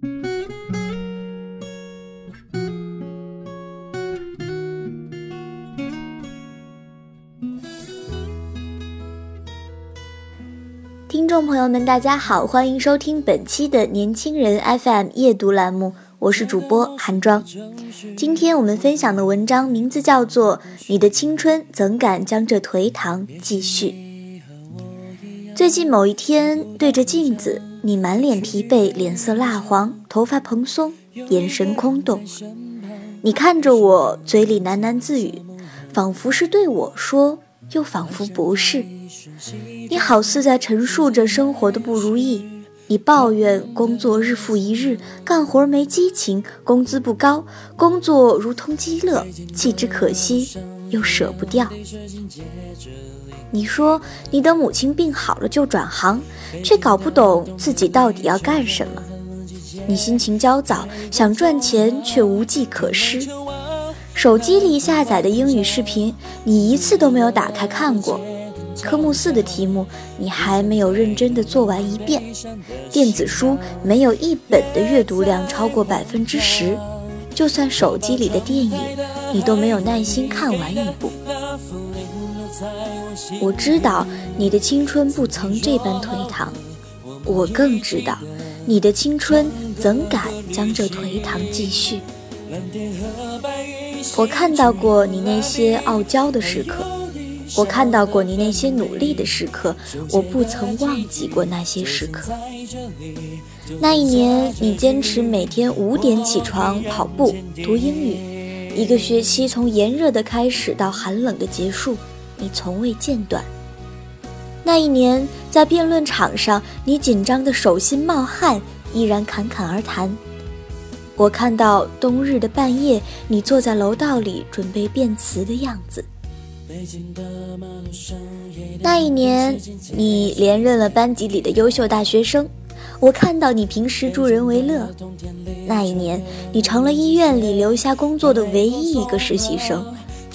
听众朋友们，大家好，欢迎收听本期的年轻人 FM 夜读栏目，我是主播韩庄。今天我们分享的文章名字叫做《你的青春怎敢将这颓唐继续》。最近某一天，对着镜子，你满脸疲惫，脸色蜡黄，头发蓬松，眼神空洞。你看着我，嘴里喃喃自语，仿佛是对我说，又仿佛不是。你好似在陈述着生活的不如意，你抱怨工作日复一日，干活没激情，工资不高，工作如同鸡肋，弃之可惜又舍不掉。你说你的母亲病好了就转行，却搞不懂自己到底要干什么。你心情焦躁，想赚钱却无计可施。手机里下载的英语视频，你一次都没有打开看过。科目四的题目你还没有认真的做完一遍，电子书没有一本的阅读量超过百分之十，就算手机里的电影，你都没有耐心看完一部。我知道你的青春不曾这般颓唐，我更知道你的青春怎敢将这颓唐继续。我看到过你那些傲娇的时刻。我看到过你那些努力的时刻，我不曾忘记过那些时刻。那一年，你坚持每天五点起床跑步读英语，一个学期从炎热的开始到寒冷的结束，你从未间断。那一年，在辩论场上，你紧张的手心冒汗，依然侃侃而谈。我看到冬日的半夜，你坐在楼道里准备辩词的样子。那一年，你连任了班级里的优秀大学生。我看到你平时助人为乐。那一年，你成了医院里留下工作的唯一一个实习生。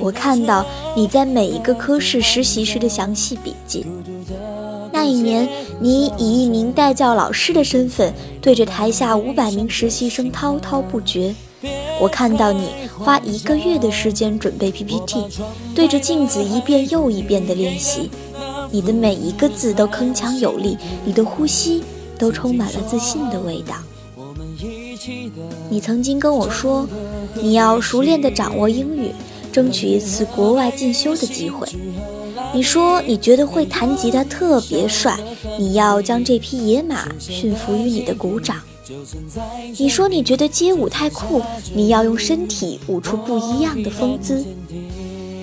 我看到你在每一个科室实习时的详细笔记。那一年，你以一名代教老师的身份，对着台下五百名实习生滔滔不绝。我看到你花一个月的时间准备 PPT，对着镜子一遍又一遍的练习，你的每一个字都铿锵有力，你的呼吸都充满了自信的味道。你曾经跟我说，你要熟练地掌握英语，争取一次国外进修的机会。你说你觉得会弹吉他特别帅，你要将这匹野马驯服于你的鼓掌。你说你觉得街舞太酷，你要用身体舞出不一样的风姿。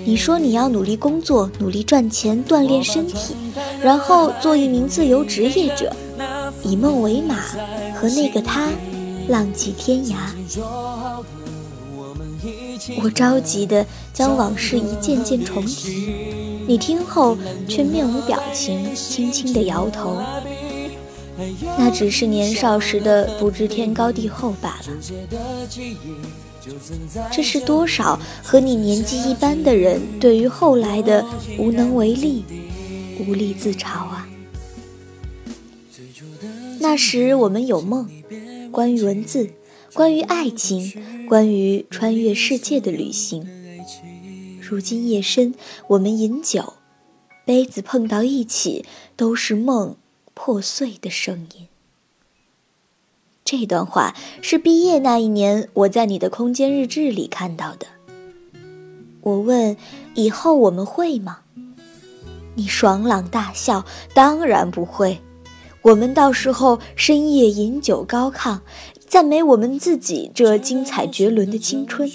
你说你要努力工作，努力赚钱，锻炼身体，然后做一名自由职业者，以梦为马，和那个他浪迹天涯。我着急的将往事一件件重提，你听后却面无表情，轻轻的摇头。那只是年少时的不知天高地厚罢了。这是多少和你年纪一般的人对于后来的无能为力、无力自嘲啊！那时我们有梦，关于文字，关于爱情，关于穿越世界的旅行。如今夜深，我们饮酒，杯子碰到一起，都是梦。破碎的声音。这段话是毕业那一年我在你的空间日志里看到的。我问：“以后我们会吗？”你爽朗大笑：“当然不会。我们到时候深夜饮酒高亢，赞美我们自己这精彩绝伦的青春。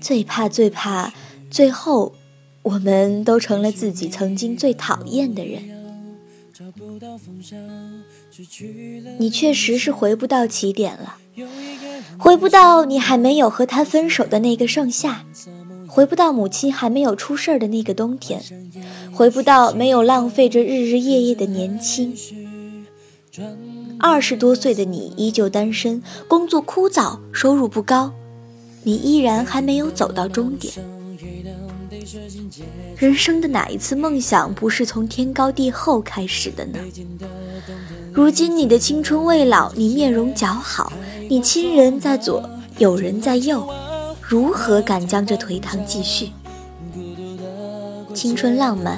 最怕最怕，最后我们都成了自己曾经最讨厌的人。你确实是回不到起点了，回不到你还没有和他分手的那个盛夏，回不到母亲还没有出事儿的那个冬天，回不到没有浪费着日日夜夜的年轻。二十多岁的你依旧单身，工作枯燥，收入不高，你依然还没有走到终点。人生的哪一次梦想不是从天高地厚开始的呢？如今你的青春未老，你面容姣好，你亲人在左，友人在右，如何敢将这颓唐继续？青春浪漫，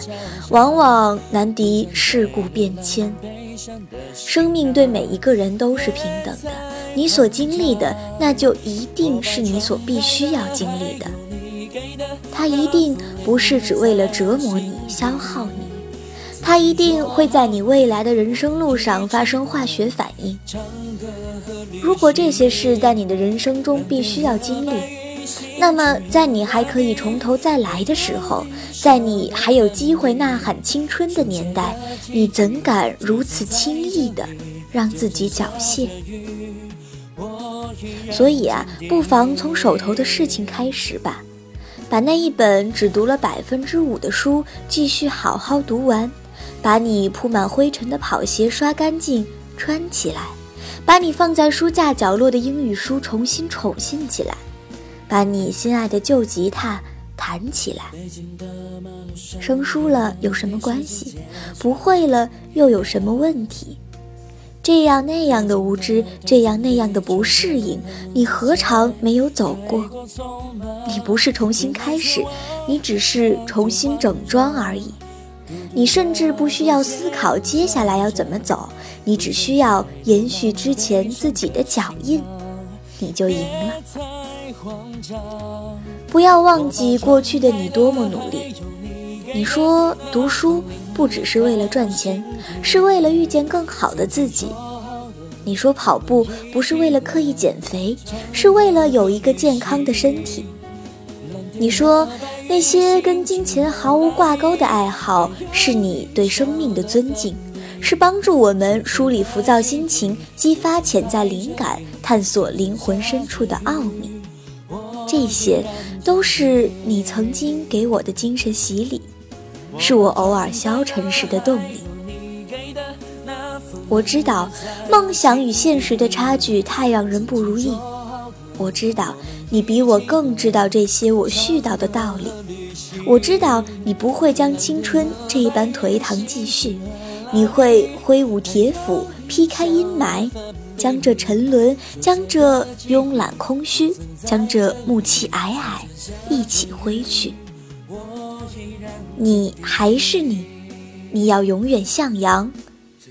往往难敌世故变迁。生命对每一个人都是平等的，你所经历的，那就一定是你所必须要经历的。它一定不是只为了折磨你、消耗你，它一定会在你未来的人生路上发生化学反应。如果这些事在你的人生中必须要经历，那么在你还可以从头再来的时候，在你还有机会呐喊青春的年代，你怎敢如此轻易的让自己缴械？所以啊，不妨从手头的事情开始吧。把那一本只读了百分之五的书继续好好读完，把你铺满灰尘的跑鞋刷干净穿起来，把你放在书架角落的英语书重新宠幸起来，把你心爱的旧吉他弹起来。生疏了有什么关系？不会了又有什么问题？这样那样的无知，这样那样的不适应，你何尝没有走过？你不是重新开始，你只是重新整装而已。你甚至不需要思考接下来要怎么走，你只需要延续之前自己的脚印，你就赢了。不要忘记过去的你多么努力。你说读书。不只是为了赚钱，是为了遇见更好的自己。你说跑步不是为了刻意减肥，是为了有一个健康的身体。你说那些跟金钱毫无挂钩的爱好，是你对生命的尊敬，是帮助我们梳理浮躁心情、激发潜在灵感、探索灵魂深处的奥秘。这些都是你曾经给我的精神洗礼。是我偶尔消沉时的动力。我知道梦想与现实的差距太让人不如意。我知道你比我更知道这些我絮叨的道理。我知道你不会将青春这一般颓唐继续，你会挥舞铁斧，劈开阴霾，将这沉沦，将这慵懒空虚，将这暮气霭霭一起挥去。你还是你，你要永远向阳，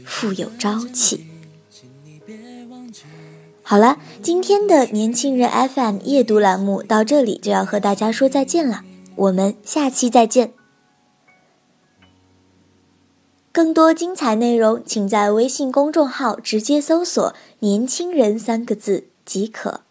富有朝气。好了，今天的年轻人 FM 夜读栏目到这里就要和大家说再见了，我们下期再见。更多精彩内容，请在微信公众号直接搜索“年轻人”三个字即可。